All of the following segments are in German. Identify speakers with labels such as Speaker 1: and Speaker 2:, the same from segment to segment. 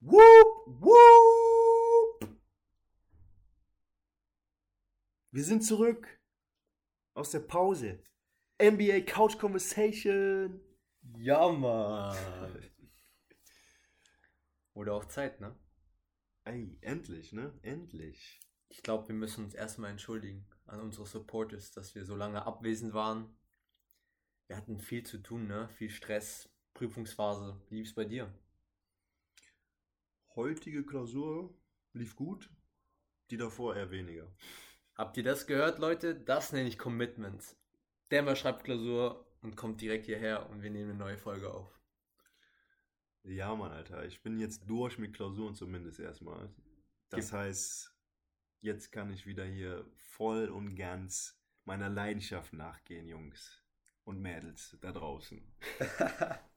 Speaker 1: Whoop, whoop. Wir sind zurück aus der Pause. NBA Couch Conversation.
Speaker 2: Ja, Mann. Wurde auch Zeit, ne?
Speaker 1: Ey, endlich, ne? Endlich.
Speaker 2: Ich glaube, wir müssen uns erstmal entschuldigen an unsere Supporters, dass wir so lange abwesend waren. Wir hatten viel zu tun, ne? Viel Stress, Prüfungsphase. Wie lief's bei dir?
Speaker 1: Heutige Klausur lief gut, die davor eher weniger.
Speaker 2: Habt ihr das gehört, Leute? Das nenne ich Commitment. Denver schreibt Klausur und kommt direkt hierher und wir nehmen eine neue Folge auf.
Speaker 1: Ja, Mann, Alter. Ich bin jetzt durch mit Klausuren zumindest erstmal. Das
Speaker 2: Gib-
Speaker 1: heißt, jetzt kann ich wieder hier voll und ganz meiner Leidenschaft nachgehen, Jungs und Mädels da draußen.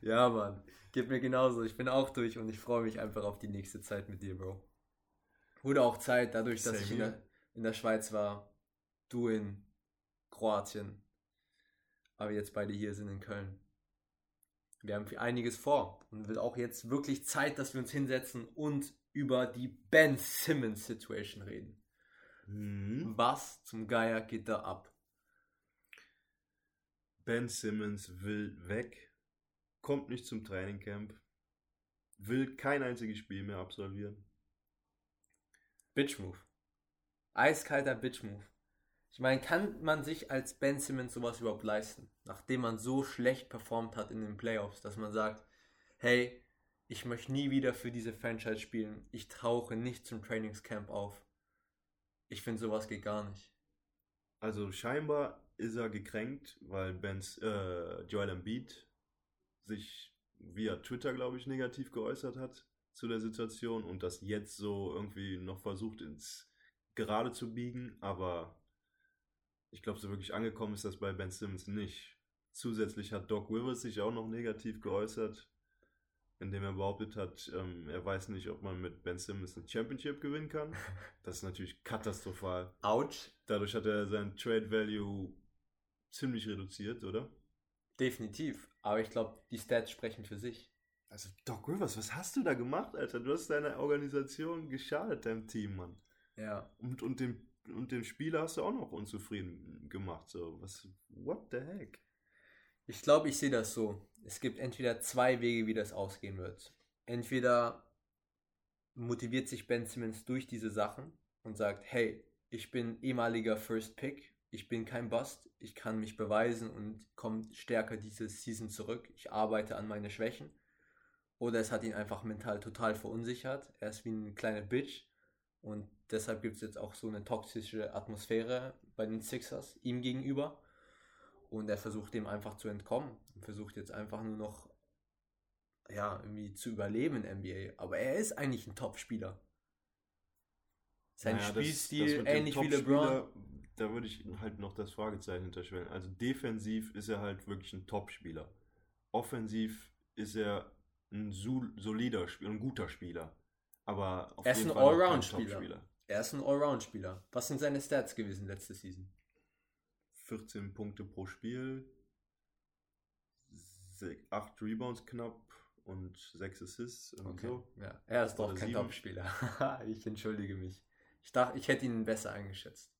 Speaker 2: ja, Mann. Geht mir genauso. Ich bin auch durch und ich freue mich einfach auf die nächste Zeit mit dir, Bro. Wurde auch Zeit, dadurch, dass
Speaker 1: Same
Speaker 2: ich in der, in der Schweiz war, du in Kroatien, aber jetzt beide hier sind in Köln. Wir haben viel- einiges vor und wird auch jetzt wirklich Zeit, dass wir uns hinsetzen und über die Ben Simmons Situation reden.
Speaker 1: Mhm.
Speaker 2: Was zum Geier geht da ab?
Speaker 1: Ben Simmons will weg, kommt nicht zum Trainingcamp, will kein einziges Spiel mehr absolvieren.
Speaker 2: Bitch Move. Eiskalter Bitch Move. Ich meine, kann man sich als Ben Simmons sowas überhaupt leisten, nachdem man so schlecht performt hat in den Playoffs, dass man sagt, hey, ich möchte nie wieder für diese Franchise spielen, ich tauche nicht zum Trainingscamp auf. Ich finde, sowas geht gar nicht.
Speaker 1: Also scheinbar ist er gekränkt, weil Ben's, äh, Joel Embiid sich via Twitter, glaube ich, negativ geäußert hat zu der Situation und das jetzt so irgendwie noch versucht ins Gerade zu biegen, aber ich glaube, so wirklich angekommen ist das bei Ben Simmons nicht. Zusätzlich hat Doc Rivers sich auch noch negativ geäußert, indem er behauptet hat, ähm, er weiß nicht, ob man mit Ben Simmons eine Championship gewinnen kann. Das ist natürlich katastrophal.
Speaker 2: Ouch.
Speaker 1: Dadurch hat er sein Trade Value ziemlich reduziert, oder?
Speaker 2: Definitiv. Aber ich glaube, die Stats sprechen für sich.
Speaker 1: Also, Doc Rivers, was hast du da gemacht, Alter? Du hast deiner Organisation geschadet, deinem Team, Mann.
Speaker 2: Ja.
Speaker 1: Und, und, dem, und dem Spieler hast du auch noch unzufrieden gemacht. So, was, what the heck?
Speaker 2: Ich glaube, ich sehe das so. Es gibt entweder zwei Wege, wie das ausgehen wird. Entweder motiviert sich Ben Simmons durch diese Sachen und sagt, hey, ich bin ehemaliger First Pick, ich bin kein Bust, ich kann mich beweisen und komme stärker diese Season zurück. Ich arbeite an meine Schwächen. Oder es hat ihn einfach mental total verunsichert. Er ist wie eine kleine Bitch. Und deshalb gibt es jetzt auch so eine toxische Atmosphäre bei den Sixers ihm gegenüber. Und er versucht dem einfach zu entkommen. Und versucht jetzt einfach nur noch, ja, irgendwie zu überleben in NBA. Aber er ist eigentlich ein Top-Spieler. Sein
Speaker 1: Naja, das-
Speaker 2: Spielstil
Speaker 1: das dem
Speaker 2: ähnlich wie LeBron.
Speaker 1: Da würde ich halt noch das Fragezeichen hinterstellen. Also defensiv ist er halt wirklich ein Top-Spieler. Offensiv ist er ein sol- solider Spieler, ein guter Spieler. Aber auf
Speaker 2: Er ist ein Allround-Spieler. Er ist ein Allround-Spieler. Was sind seine Stats gewesen letzte Season?
Speaker 1: 14 Punkte pro Spiel, 8 Rebounds knapp und 6 Assists und so.
Speaker 2: Ja, er ist doch
Speaker 1: Oder
Speaker 2: kein. Top-Spieler. ich entschuldige mich. Ich dachte, ich hätte ihn besser eingeschätzt.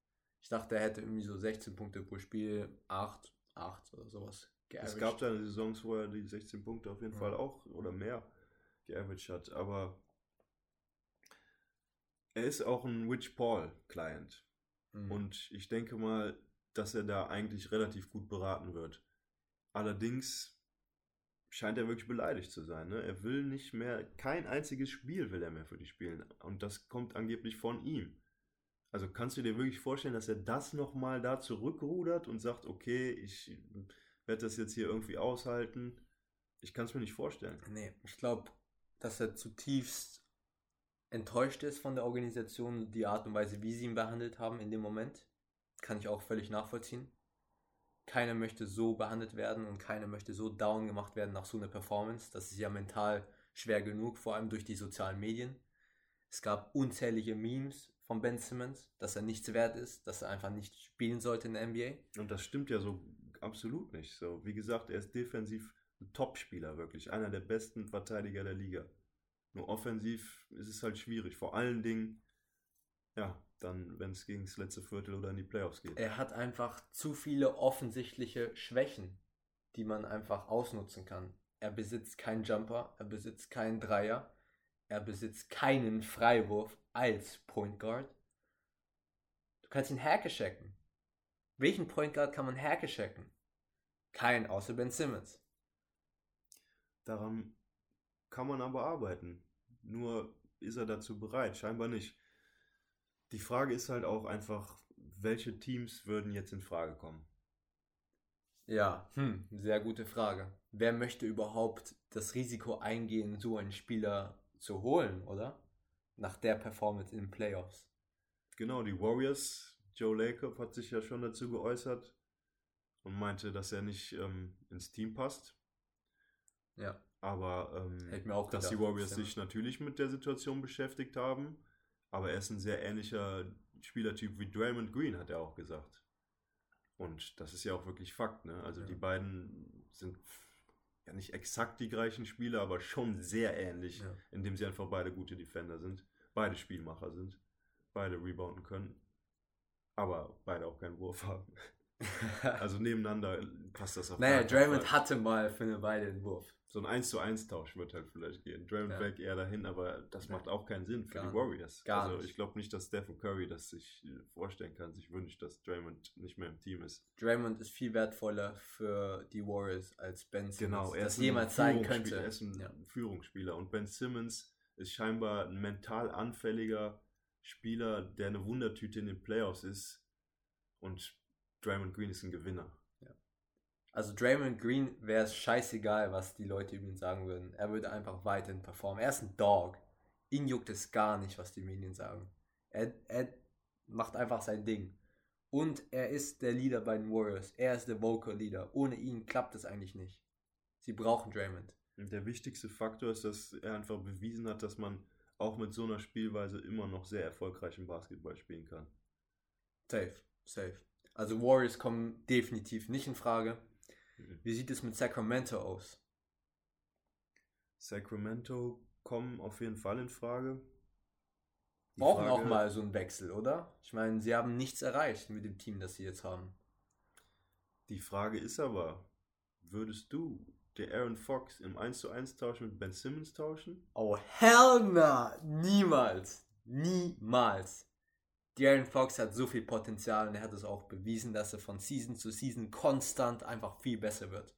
Speaker 2: Ich dachte, er hätte irgendwie so 16 Punkte pro Spiel, 8, 8 oder sowas
Speaker 1: Es
Speaker 2: geaveraged.
Speaker 1: gab da Saisons, wo er die 16 Punkte auf jeden
Speaker 2: Ja.
Speaker 1: Fall auch oder mehr geaveraged hat, aber er ist auch ein Rich Paul Client
Speaker 2: Mhm.
Speaker 1: und ich denke mal, dass er da eigentlich relativ gut beraten wird. Allerdings scheint er wirklich beleidigt zu sein. Ne? Er will nicht mehr, kein einziges Spiel will er mehr für die spielen und das kommt angeblich von ihm. Also kannst du dir wirklich vorstellen, dass er das nochmal da zurückrudert und sagt, okay, ich werde das jetzt hier irgendwie aushalten? Ich kann es mir nicht vorstellen.
Speaker 2: Nee, ich glaube, dass er zutiefst enttäuscht ist von der Organisation, die Art und Weise, wie sie ihn behandelt haben in dem Moment. Kann ich auch völlig nachvollziehen. Keiner möchte so behandelt werden und keiner möchte so down gemacht werden nach so einer Performance. Das ist ja mental schwer genug, vor allem durch die sozialen Medien. Es gab unzählige Memes von Ben Simmons, dass er nichts wert ist, dass er einfach nicht spielen sollte in der NBA.
Speaker 1: Und das stimmt ja so absolut nicht. So, wie gesagt, er ist defensiv ein Top-Spieler, wirklich. Einer der besten Verteidiger der Liga. Nur offensiv ist es halt schwierig. Vor allen Dingen, ja, dann, wenn es gegen das letzte Viertel oder in die Playoffs geht.
Speaker 2: Er hat einfach zu viele offensichtliche Schwächen, die man einfach ausnutzen kann. Er besitzt keinen Jumper, er besitzt keinen Dreier, er besitzt keinen Freiwurf als Point Guard. Du kannst ihn hackechecken. Welchen Point Guard kann man hackechecken? Kein, außer Ben Simmons.
Speaker 1: Daran kann man aber arbeiten. Nur ist er dazu bereit? Scheinbar nicht. Die Frage ist halt auch einfach, welche Teams würden jetzt in Frage kommen?
Speaker 2: Ja, hm, sehr gute Frage. Wer möchte überhaupt das Risiko eingehen, so einen Spieler zu holen, oder? Nach der Performance in den Playoffs.
Speaker 1: Genau, die Warriors, Joe Lacob hat sich ja schon dazu geäußert und meinte, dass er nicht ähm, ins Team passt.
Speaker 2: Ja.
Speaker 1: Aber ähm,
Speaker 2: auch
Speaker 1: dass die
Speaker 2: gedacht,
Speaker 1: Warriors
Speaker 2: ja.
Speaker 1: sich natürlich mit der Situation beschäftigt haben. Aber er ist ein sehr ähnlicher Spielertyp wie Draymond Green, hat er auch gesagt. Und das ist ja auch wirklich Fakt. Ne? Also
Speaker 2: Ja.
Speaker 1: die beiden sind ja nicht exakt die gleichen Spieler, aber schon sehr ähnlich,
Speaker 2: Ja.
Speaker 1: indem sie einfach beide gute Defender sind, beide Spielmacher sind, beide rebounden können, aber beide auch keinen Wurf haben. Also nebeneinander passt das auf
Speaker 2: naja, Draymond
Speaker 1: Fall.
Speaker 2: hatte mal für eine Weile den Wurf.
Speaker 1: So ein 1 zu 1 Tausch wird halt vielleicht gehen. Draymond
Speaker 2: Ja.
Speaker 1: weg eher dahin, aber das macht auch keinen Sinn für
Speaker 2: Gar
Speaker 1: die. Warriors.
Speaker 2: Gar
Speaker 1: also ich glaube nicht, dass Stephen Curry das sich äh, vorstellen kann, sich wünscht, dass Draymond nicht mehr im Team ist.
Speaker 2: Draymond ist viel wertvoller für die Warriors als Ben Simmons.
Speaker 1: Genau, er
Speaker 2: das jemals sein könnte.
Speaker 1: Er ist ein
Speaker 2: Ja.
Speaker 1: Führungsspieler und Ben Simmons ist scheinbar ein mental anfälliger Spieler, der eine Wundertüte in den Playoffs ist und Draymond Green ist ein Gewinner.
Speaker 2: Also Draymond Green wäre es scheißegal, was die Leute über ihn sagen würden. Er würde einfach weiterhin performen. Er ist ein Dog. Ihn juckt es gar nicht, was die Medien sagen. Er, er macht einfach sein Ding. Und er ist der Leader bei den Warriors. Er ist der Vocal Leader. Ohne ihn klappt es eigentlich nicht. Sie brauchen Draymond.
Speaker 1: Der wichtigste Faktor ist, dass er einfach bewiesen hat, dass man auch mit so einer Spielweise immer noch sehr erfolgreichen Basketball spielen kann.
Speaker 2: Safe, safe. Also Warriors kommen definitiv nicht in Frage.
Speaker 1: Mhm.
Speaker 2: Wie sieht es mit Sacramento aus?
Speaker 1: Sacramento kommen auf jeden Fall in Frage. Die
Speaker 2: Brauchen auch
Speaker 1: Frage-
Speaker 2: mal so einen Wechsel, oder? Ich meine, sie haben nichts erreicht mit dem Team, das sie jetzt haben.
Speaker 1: Die Frage ist aber, würdest du der Aaron Fox im 1 zu 1 Tausch mit Ben Simmons tauschen?
Speaker 2: Oh, hell na! Niemals! Niemals! De'Aaron Fox hat so viel Potenzial und er hat es auch bewiesen, dass er von Season zu Season konstant einfach viel besser wird.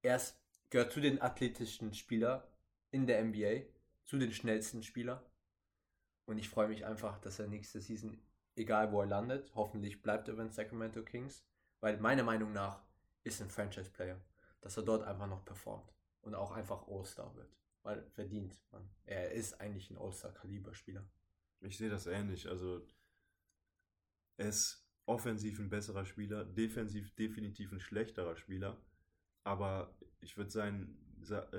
Speaker 2: Er ist, gehört zu den athletischsten Spielern in der NBA, zu den schnellsten Spielern. Und ich freue mich einfach, dass er nächste Season, egal wo er landet, hoffentlich bleibt er bei den Sacramento Kings, weil meiner Meinung nach ist ein Franchise-Player, dass er dort einfach noch performt und auch einfach All-Star wird. Weil verdient man. Er ist eigentlich ein All-Star-Kaliber-Spieler.
Speaker 1: Ich sehe das ähnlich. Also er ist offensiv ein besserer Spieler, defensiv definitiv ein schlechterer Spieler. Aber ich würde sein,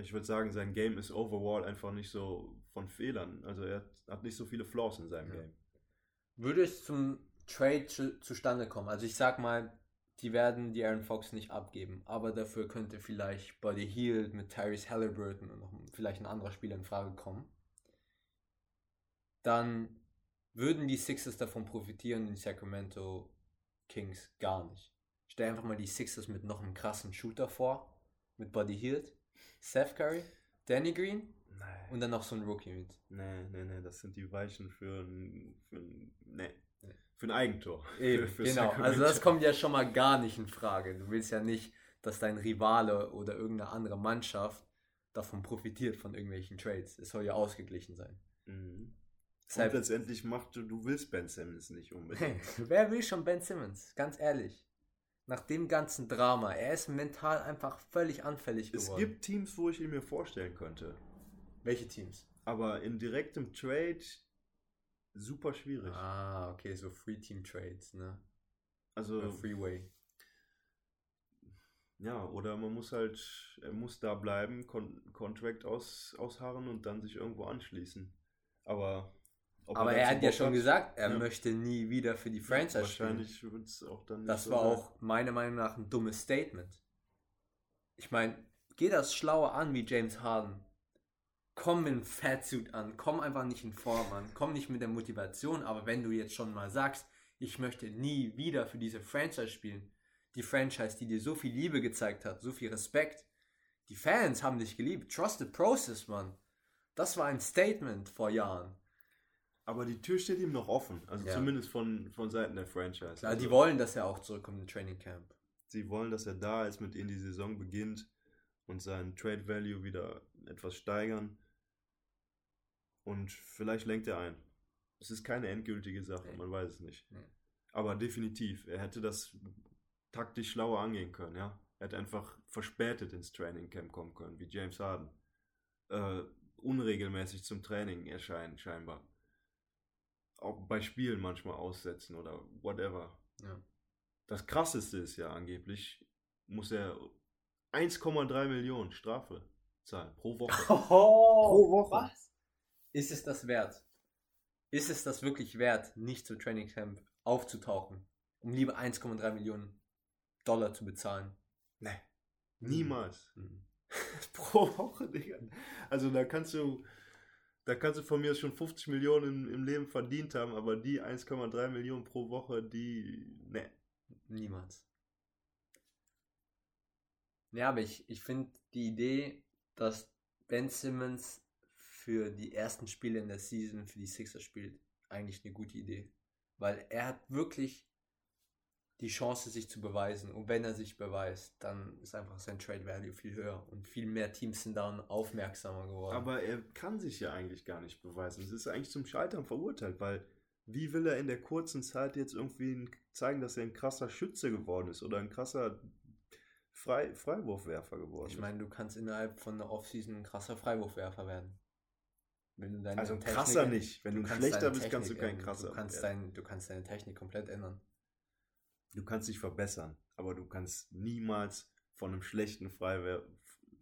Speaker 1: ich würde sagen, sein Game ist overall einfach nicht so von Fehlern. Also er hat nicht so viele Flaws in seinem
Speaker 2: Ja.
Speaker 1: Game.
Speaker 2: Würde es zum Trade zu, zustande kommen, also ich sag mal, die werden die Aaron Fox nicht abgeben, aber dafür könnte vielleicht Buddy Hield mit Tyrese Halliburton und noch vielleicht ein anderer Spieler in Frage kommen, dann würden die Sixers davon profitieren die Sacramento Kings gar nicht. Stell einfach mal die Sixers mit noch einem krassen Shooter vor, mit Buddy Hield, Seth Curry, Danny Green
Speaker 1: Nein.
Speaker 2: und dann noch so ein Rookie mit.
Speaker 1: Nee, nee, nee, das sind die Weichen für ein, für ein, nee,
Speaker 2: Nee.
Speaker 1: für ein Eigentor.
Speaker 2: Eben,
Speaker 1: Für- für
Speaker 2: genau,
Speaker 1: Sacramento.
Speaker 2: also das kommt ja schon mal gar nicht in Frage. Du willst ja nicht, dass dein Rivale oder irgendeine andere Mannschaft davon profitiert von irgendwelchen Trades. Es soll ja ausgeglichen sein.
Speaker 1: Mhm. Und letztendlich macht du, du willst Ben Simmons nicht unbedingt.
Speaker 2: wer will schon Ben Simmons? Ganz ehrlich. Nach dem ganzen Drama, er ist mental einfach völlig anfällig
Speaker 1: es
Speaker 2: geworden.
Speaker 1: gibt Teams, wo ich ihn mir vorstellen könnte.
Speaker 2: Welche Teams?
Speaker 1: Aber in direktem Trade super schwierig.
Speaker 2: Ah, okay, so Free-Team-Trades, ne?
Speaker 1: Also,
Speaker 2: Oder Freeway.
Speaker 1: ja, oder man muss halt, er muss da bleiben, Con Contract aus, ausharren und dann sich irgendwo anschließen. Aber,
Speaker 2: Aber er hat ja schon gesagt, er
Speaker 1: Ja.
Speaker 2: möchte nie wieder für die Franchise spielen.
Speaker 1: Wahrscheinlich wird es auch dann nicht
Speaker 2: Das
Speaker 1: so
Speaker 2: war
Speaker 1: sein.
Speaker 2: auch meiner Meinung nach ein dummes Statement. Ich meine, geh das schlauer an wie James Harden. komm mit dem Fatsuit an, komm einfach nicht in Form an, komm nicht mit der Motivation, aber wenn du jetzt schon mal sagst, ich möchte nie wieder für diese Franchise spielen, die Franchise, die dir so viel Liebe gezeigt hat, so viel Respekt, die Fans haben dich geliebt, trust the process, Mann. Das war ein Statement vor Jahren.
Speaker 1: Aber die Tür steht ihm noch offen, also
Speaker 2: Ja.
Speaker 1: zumindest von, von Seiten der Franchise.
Speaker 2: Klar,
Speaker 1: also,
Speaker 2: die wollen, dass er auch zurückkommt im Training Camp.
Speaker 1: Sie wollen, dass er da ist, mit ihnen die Saison beginnt und seinen Trade Value wieder etwas steigern. Und vielleicht lenkt er ein. Es ist keine endgültige Sache,
Speaker 2: Nee.
Speaker 1: man weiß es nicht.
Speaker 2: Nee.
Speaker 1: Aber definitiv, er hätte das taktisch schlauer angehen können, ja. Er hätte einfach verspätet ins Training Camp kommen können, wie James Harden. Äh, unregelmäßig zum Training erscheinen, scheinbar. Auch bei Spielen manchmal aussetzen oder whatever.
Speaker 2: Ja.
Speaker 1: Das krasseste ist ja angeblich, muss er 1,3 Millionen Strafe zahlen pro Woche.
Speaker 2: Pro
Speaker 1: Woche.
Speaker 2: Was? Ist es das wert? Ist es das wirklich wert, nicht zum Training Camp aufzutauchen, um lieber 1,3 Millionen Dollar zu bezahlen?
Speaker 1: Nee. Niemals.
Speaker 2: Mhm.
Speaker 1: pro Woche, Digga. Also da kannst du, da kannst du von mir schon 50 Millionen im, im Leben verdient haben, aber die 1,3 Millionen pro Woche, die, ne.
Speaker 2: Niemals. Ja, aber ich, ich finde die Idee, dass Ben Simmons für die ersten Spiele in der Season für die Sixers spielt, eigentlich eine gute Idee. Weil er hat wirklich die Chance, sich zu beweisen. Und wenn er sich beweist, dann ist einfach sein Trade Value viel höher. Und viel mehr Teams sind dann aufmerksamer geworden.
Speaker 1: Aber er kann sich ja eigentlich gar nicht beweisen. Es ist eigentlich zum Scheitern verurteilt, weil wie will er in der kurzen Zeit jetzt irgendwie ein- zeigen, dass er ein krasser Schütze geworden ist oder ein krasser Frei Freiwurfwerfer geworden
Speaker 2: ich
Speaker 1: ist?
Speaker 2: meine, du kannst innerhalb von der Offseason ein krasser Freiwurfwerfer werden. Du
Speaker 1: Also ein
Speaker 2: Technik-
Speaker 1: krasser nicht. Wenn du,
Speaker 2: kannst
Speaker 1: schlechter
Speaker 2: deine
Speaker 1: bist, kannst du
Speaker 2: Technik
Speaker 1: kein krasser
Speaker 2: Du kannst,
Speaker 1: werden.
Speaker 2: dein, du kannst deine Technik komplett ändern.
Speaker 1: Du kannst dich verbessern, aber du kannst niemals von einem schlechten Freiwer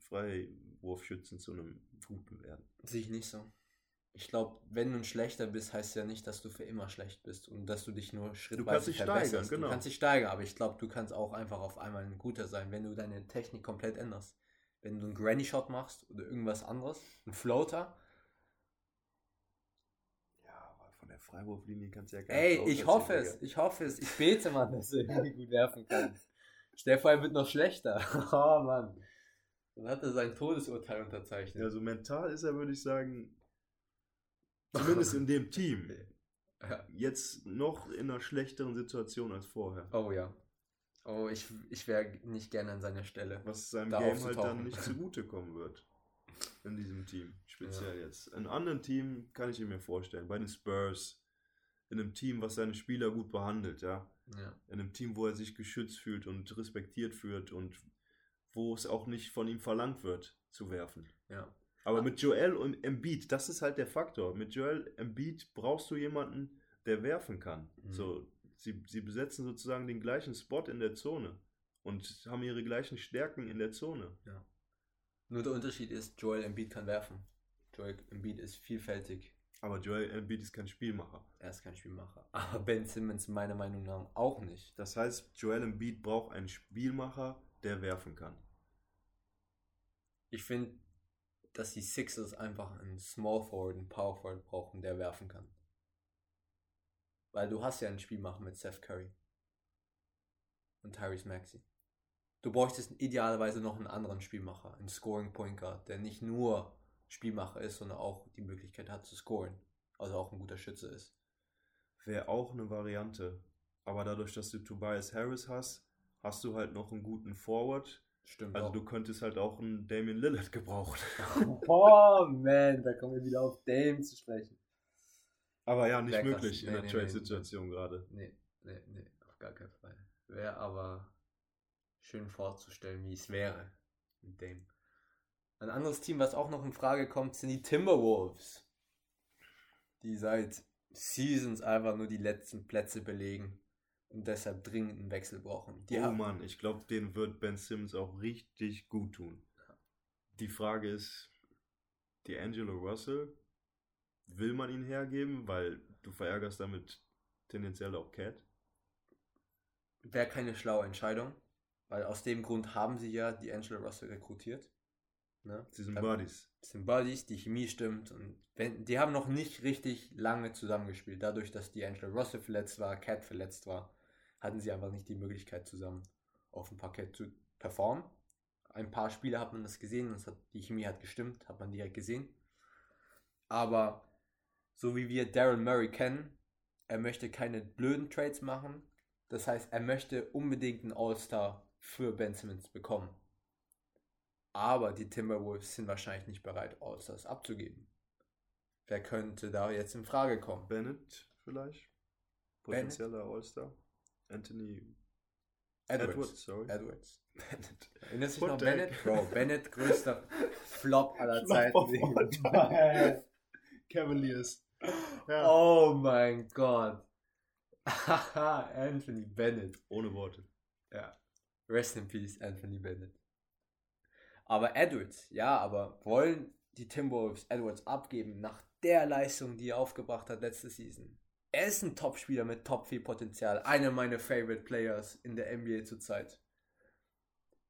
Speaker 1: Freiwurfschützen zu einem guten werden.
Speaker 2: Sehe ich nicht so. Ich glaube, wenn du ein schlechter bist, heißt ja nicht, dass du für immer schlecht bist und dass du dich nur schrittweise
Speaker 1: kannst dich steigern,
Speaker 2: verbesserst.
Speaker 1: genau.
Speaker 2: Du kannst dich steigern, aber ich glaube, du kannst auch einfach auf einmal ein guter sein, wenn du deine Technik komplett änderst. Wenn du einen Granny Shot machst oder irgendwas anderes, einen Floater.
Speaker 1: Ja, aber von der Freiwurflinie kannst du ja gar
Speaker 2: Ey,
Speaker 1: nicht
Speaker 2: ich hoffe es, ich hoffe es. Ich bete mal, dass er irgendwie gut werfen kann. Stell dir vor, er wird noch schlechter. Oh Mann. Dann hat er sein Todesurteil unterzeichnet.
Speaker 1: Also mental ist er, würde ich sagen, zumindest in dem Team, jetzt noch in einer schlechteren Situation als vorher.
Speaker 2: Oh ja. Oh, ich, ich wäre nicht gerne an seiner Stelle.
Speaker 1: Was seinem Game halt dann nicht zugutekommen wird. In diesem Team. Speziell jetzt. In anderen Team kann ich ihn mir vorstellen. Bei den Spurs. In einem Team, was seine Spieler gut behandelt, ja.
Speaker 2: Ja.
Speaker 1: In einem Team, wo er sich geschützt fühlt und respektiert fühlt und wo es auch nicht von ihm verlangt wird, zu werfen.
Speaker 2: ja.
Speaker 1: Aber mit Joel und Embiid, das ist halt der Faktor. Mit Joel Embiid brauchst du jemanden, der werfen kann.
Speaker 2: Mhm.
Speaker 1: So, sie, sie besetzen sozusagen den gleichen Spot in der Zone und haben ihre gleichen Stärken in der Zone.
Speaker 2: Nur der Unterschied ist, Joel Embiid kann werfen. Joel Embiid ist vielfältig.
Speaker 1: Aber Joel Embiid ist kein Spielmacher.
Speaker 2: Er ist kein Spielmacher. Aber Ben Simmons meiner Meinung nach auch nicht.
Speaker 1: Das heißt, Joel Embiid braucht einen Spielmacher, der werfen kann.
Speaker 2: Ich finde, dass die Sixers einfach einen Small Forward, einen Power Forward brauchen, der werfen kann. Weil du hast ja einen Spielmacher mit Seth Curry. Und Tyrese Maxey. Du bräuchtest idealerweise noch einen anderen Spielmacher, einen Scoring Point Guard, der nicht nur Spielmacher ist, sondern auch die Möglichkeit hat zu scoren. Also auch ein guter Schütze ist.
Speaker 1: Wäre auch eine Variante. Aber dadurch, dass du Tobias Harris hast, hast du halt noch einen guten Forward.
Speaker 2: Stimmt.
Speaker 1: Also
Speaker 2: auch.
Speaker 1: du könntest halt auch einen Damian Lillard gebrauchen.
Speaker 2: Oh man, da kommen wir wieder auf Dame zu sprechen.
Speaker 1: Aber ja, nicht
Speaker 2: krass.
Speaker 1: möglich in
Speaker 2: Nee,
Speaker 1: der
Speaker 2: nee,
Speaker 1: Trade-Situation gerade.
Speaker 2: Nee, nee, nee, auf gar keinen Fall. Wäre aber schön vorzustellen, wie es wäre mit Dame. Ein anderes Team, was auch noch in Frage kommt, sind die Timberwolves. Die seit Seasons einfach nur die letzten Plätze belegen und deshalb dringend einen Wechsel brauchen. Die
Speaker 1: oh
Speaker 2: haben,
Speaker 1: Mann, ich glaube, den wird Ben Simmons auch richtig gut tun. Die Frage ist, die Angelo Russell, will man ihn hergeben, weil du verärgerst damit tendenziell auch Cat?
Speaker 2: wäre keine schlaue Entscheidung, weil aus dem Grund haben sie ja die Angela Russell rekrutiert. Ne?
Speaker 1: Sie sind
Speaker 2: Dann-
Speaker 1: Buddies.
Speaker 2: Sie sind Buddies, die Chemie stimmt und wenn, die haben noch nicht richtig lange zusammengespielt. Dadurch, dass die Angela Russell verletzt war, Cat verletzt war, hatten sie einfach nicht die Möglichkeit zusammen auf dem Parkett zu performen. Ein paar Spiele hat man das gesehen und hat, die Chemie hat gestimmt, hat man direkt gesehen. Aber so wie wir Daryl Murray kennen, er möchte keine blöden Trades machen. Das heißt, er möchte unbedingt einen All-Star für Ben Simmons bekommen. Aber die Timberwolves sind wahrscheinlich nicht bereit, All-Stars abzugeben. Wer könnte da jetzt in Frage kommen?
Speaker 1: Bennett vielleicht? Potenzieller All-Star? Anthony
Speaker 2: Edwards.
Speaker 1: Edwards, sorry.
Speaker 2: Edwards.
Speaker 1: Bennett.
Speaker 2: Erinnerst du dich noch Bennett? Bro, Bennett größter Flop aller Zeiten.
Speaker 1: Cavaliers. Ja.
Speaker 2: oh mein Gott. Anthony Bennett.
Speaker 1: Ohne Worte.
Speaker 2: Ja. Rest in Peace, Anthony Bennett. Aber Edwards, ja, aber wollen die Timberwolves Edwards abgeben nach der Leistung, die er aufgebracht hat letzte Season? Er ist ein Top-Spieler mit top viel Potenzial. Einer meiner Favorite Players in der NBA zurzeit.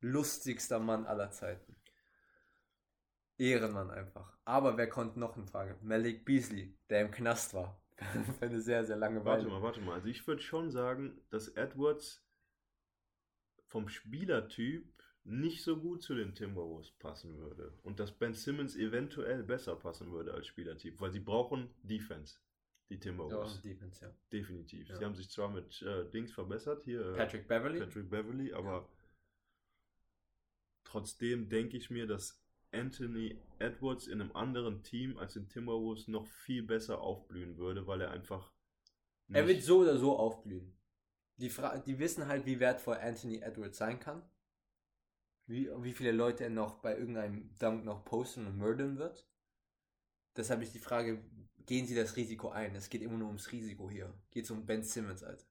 Speaker 2: Lustigster Mann aller Zeiten. Ehrenmann einfach. Aber wer konnte noch in Frage? Malik Beasley, der im Knast war. Für eine sehr, sehr lange
Speaker 1: Warte
Speaker 2: Weile.
Speaker 1: mal, warte mal. Also ich würde schon sagen, dass Edwards vom Spielertyp nicht so gut zu den Timberwolves passen würde. Und dass Ben Simmons eventuell besser passen würde als Spielertyp, weil sie brauchen Defense, die
Speaker 2: Ja,
Speaker 1: Timberwolves.
Speaker 2: Defense, ja.
Speaker 1: Definitiv.
Speaker 2: Ja.
Speaker 1: Sie haben sich zwar mit äh, Dings verbessert, hier äh,
Speaker 2: Patrick Beverly.
Speaker 1: Patrick Beverly, aber trotzdem denke ich mir, dass Anthony Edwards in einem anderen Team als in Timberwolves noch viel besser aufblühen würde, weil er einfach
Speaker 2: Er wird so oder so aufblühen. Die, Fra die wissen halt, wie wertvoll Anthony Edwards sein kann. Wie, wie viele Leute er noch bei irgendeinem Dunk noch posten und murdern wird. Deshalb ist die Frage, gehen sie das Risiko ein? Es geht immer nur ums Risiko hier. Geht es um Ben Simmons, Alter.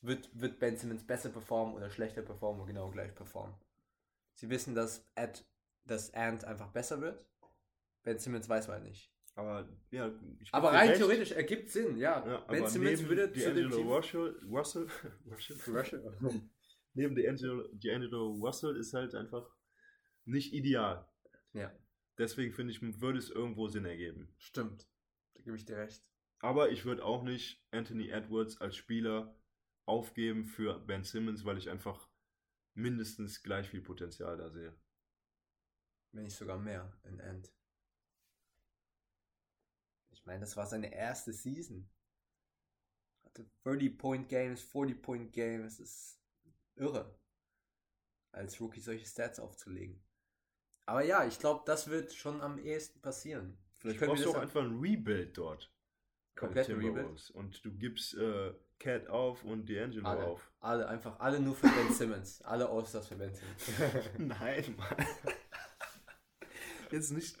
Speaker 2: Wird, wird Ben Simmons besser performen oder schlechter performen oder genau gleich performen? Sie wissen, dass, Ed, dass Ant einfach besser wird. Ben Simmons weiß man nicht.
Speaker 1: Aber ja,
Speaker 2: Aber rein
Speaker 1: recht.
Speaker 2: theoretisch ergibt Sinn, ja.
Speaker 1: Ja,
Speaker 2: ben Simmons würde zu dem Team...
Speaker 1: Russell, Russell, Russell, neben D'Angelo D'Angelo Russell ist halt einfach nicht ideal.
Speaker 2: Ja.
Speaker 1: Deswegen finde ich, würde es irgendwo Sinn ergeben.
Speaker 2: Stimmt. Da gebe ich dir recht.
Speaker 1: Aber ich würde auch nicht Anthony Edwards als Spieler aufgeben für Ben Simmons, weil ich einfach mindestens gleich viel Potenzial da sehe.
Speaker 2: Wenn nicht sogar mehr in End. Ich meine, das war seine erste Season. Hatte 30-Point-Games, 40-Point-Games. Das ist irre. Als Rookie solche Stats aufzulegen. Aber ja, ich glaube, das wird schon am ehesten passieren.
Speaker 1: Vielleicht
Speaker 2: wir
Speaker 1: brauchst du auch einfach ein Rebuild dort.
Speaker 2: Komplett ein Rebuild?
Speaker 1: Und du gibst äh, Cat auf und D'Angelo
Speaker 2: Alle.
Speaker 1: auf.
Speaker 2: Alle, einfach alle nur für Ben Simmons. Alle Allstars für Ben Simmons.
Speaker 1: Nein, Mann. Jetzt nicht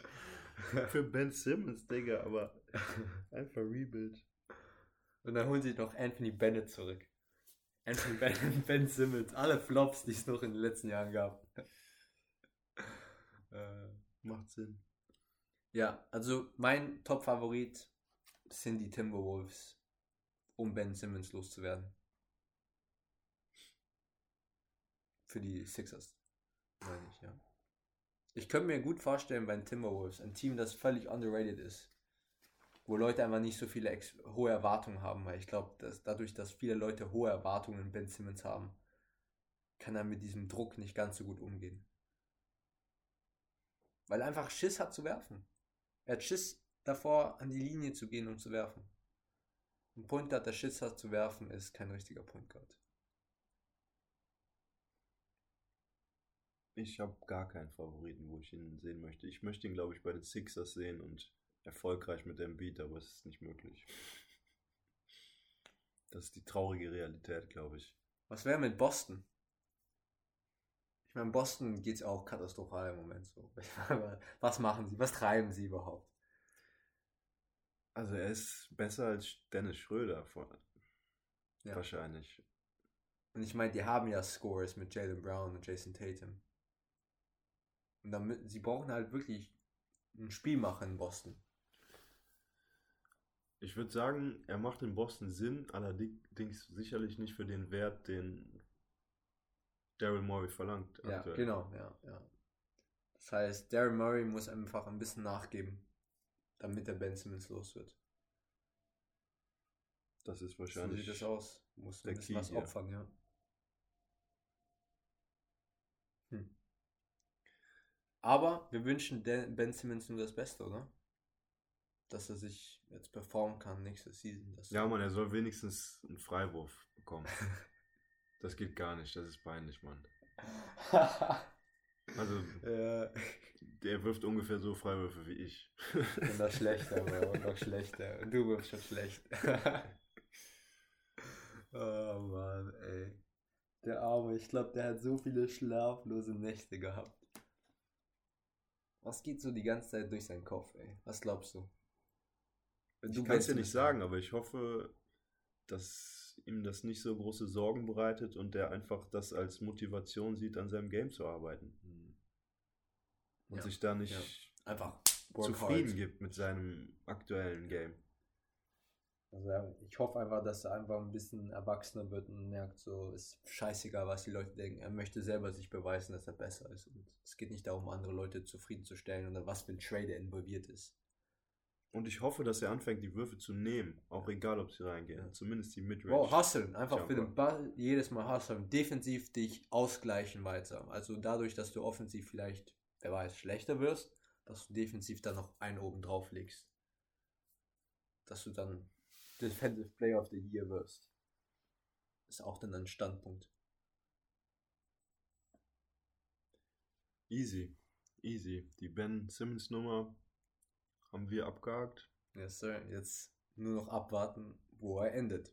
Speaker 1: für Ben Simmons, Digga, aber einfach Rebuild.
Speaker 2: Und dann holen sie noch Anthony Bennett zurück. Anthony Bennett, Ben Simmons, alle Flops, die es noch in den letzten Jahren gab. äh,
Speaker 1: Macht Sinn.
Speaker 2: ja, also mein Top-Favorit sind die Timberwolves, um Ben Simmons loszuwerden. Für die Sixers, meine ich, ja. Ich könnte mir gut vorstellen bei den Timberwolves, ein Team, das völlig underrated ist, wo Leute einfach nicht so viele hohe Erwartungen haben, weil ich glaube, dass dadurch, dass viele Leute hohe Erwartungen in Ben Simmons haben, kann er mit diesem Druck nicht ganz so gut umgehen. Weil er einfach Schiss hat zu werfen. Er hat Schiss davor, an die Linie zu gehen und zu werfen. Ein Point Guard, der Schiss hat zu werfen, ist kein richtiger Point Guard.
Speaker 1: Ich habe gar keinen Favoriten, wo ich ihn sehen möchte. Ich möchte ihn, glaube ich, bei den Sixers sehen und erfolgreich mit dem Beat, aber es ist nicht möglich. Das ist die traurige Realität, glaube ich.
Speaker 2: Was wäre mit Boston? Ich meine, Boston geht es auch katastrophal im Moment so. Was machen sie? Was treiben sie überhaupt?
Speaker 1: Also er ist besser als Dennis Schröder vor,
Speaker 2: Ja.
Speaker 1: wahrscheinlich.
Speaker 2: Und ich meine, die haben ja Scores mit Jalen Brown und Jason Tatum. Und damit, sie brauchen halt wirklich ein Spielmacher in Boston.
Speaker 1: Ich würde sagen, er macht in Boston Sinn, allerdings sicherlich nicht für den Wert, den Daryl Morey verlangt.
Speaker 2: Ja,
Speaker 1: aktuell.
Speaker 2: genau, ja, ja. Das heißt, Darren Murray muss einfach ein bisschen nachgeben, damit der Ben Simmons los wird.
Speaker 1: Das ist
Speaker 2: So
Speaker 1: wahrscheinlich.
Speaker 2: sieht das aus. Muss
Speaker 1: der
Speaker 2: ein bisschen
Speaker 1: Key
Speaker 2: was opfern, ja. Hm. Aber wir wünschen Ben Simmons nur das Beste, oder? Dass er sich jetzt performen kann nächste Season.
Speaker 1: Ja, Mann, er soll wenigstens einen Freiwurf bekommen. das geht gar nicht, das ist peinlich, Mann. Also,
Speaker 2: ja,
Speaker 1: der wirft ungefähr so Freiwürfe wie ich.
Speaker 2: und noch schlechter, Bro. Und noch schlechter. Und du wirst schon schlecht. oh Mann, ey. Der Arme, ich glaube, der hat so viele schlaflose Nächte gehabt. Was geht so die ganze Zeit durch seinen Kopf, ey? Was glaubst du? Wenn
Speaker 1: Ich
Speaker 2: du
Speaker 1: kann es dir nicht sagen, aber ich hoffe, dass ihm das nicht so große Sorgen bereitet und der einfach das als Motivation sieht, an seinem Game zu arbeiten. Und
Speaker 2: Ja,
Speaker 1: sich da nicht
Speaker 2: ja. Einfach work
Speaker 1: zufrieden
Speaker 2: hard.
Speaker 1: gibt mit seinem aktuellen Game.
Speaker 2: Also ja, ich hoffe einfach, dass er einfach ein bisschen erwachsener wird und merkt, so ist scheißegal, was die Leute denken. Er möchte selber sich beweisen, dass er besser ist. Und es geht nicht darum, andere Leute zufriedenzustellen oder was für ein Trader involviert ist.
Speaker 1: Und ich hoffe, dass er anfängt, die Würfe zu nehmen. Auch egal, ob sie reingehen.
Speaker 2: Ja.
Speaker 1: Zumindest die Midrange.
Speaker 2: Wow, hustlen, einfach für
Speaker 1: Jumper.
Speaker 2: den Ball jedes Mal hustlen, defensiv dich ausgleichen weiter. Also dadurch, dass du offensiv vielleicht, wer weiß, schlechter wirst, dass du defensiv dann noch einen oben drauf legst. Dass du dann Defensive Player of the Year wirst. Ist auch dann ein Standpunkt.
Speaker 1: Easy. Easy. Die Ben Simmons Nummer haben wir abgehakt.
Speaker 2: Yes, sir. Jetzt nur noch abwarten, wo er endet.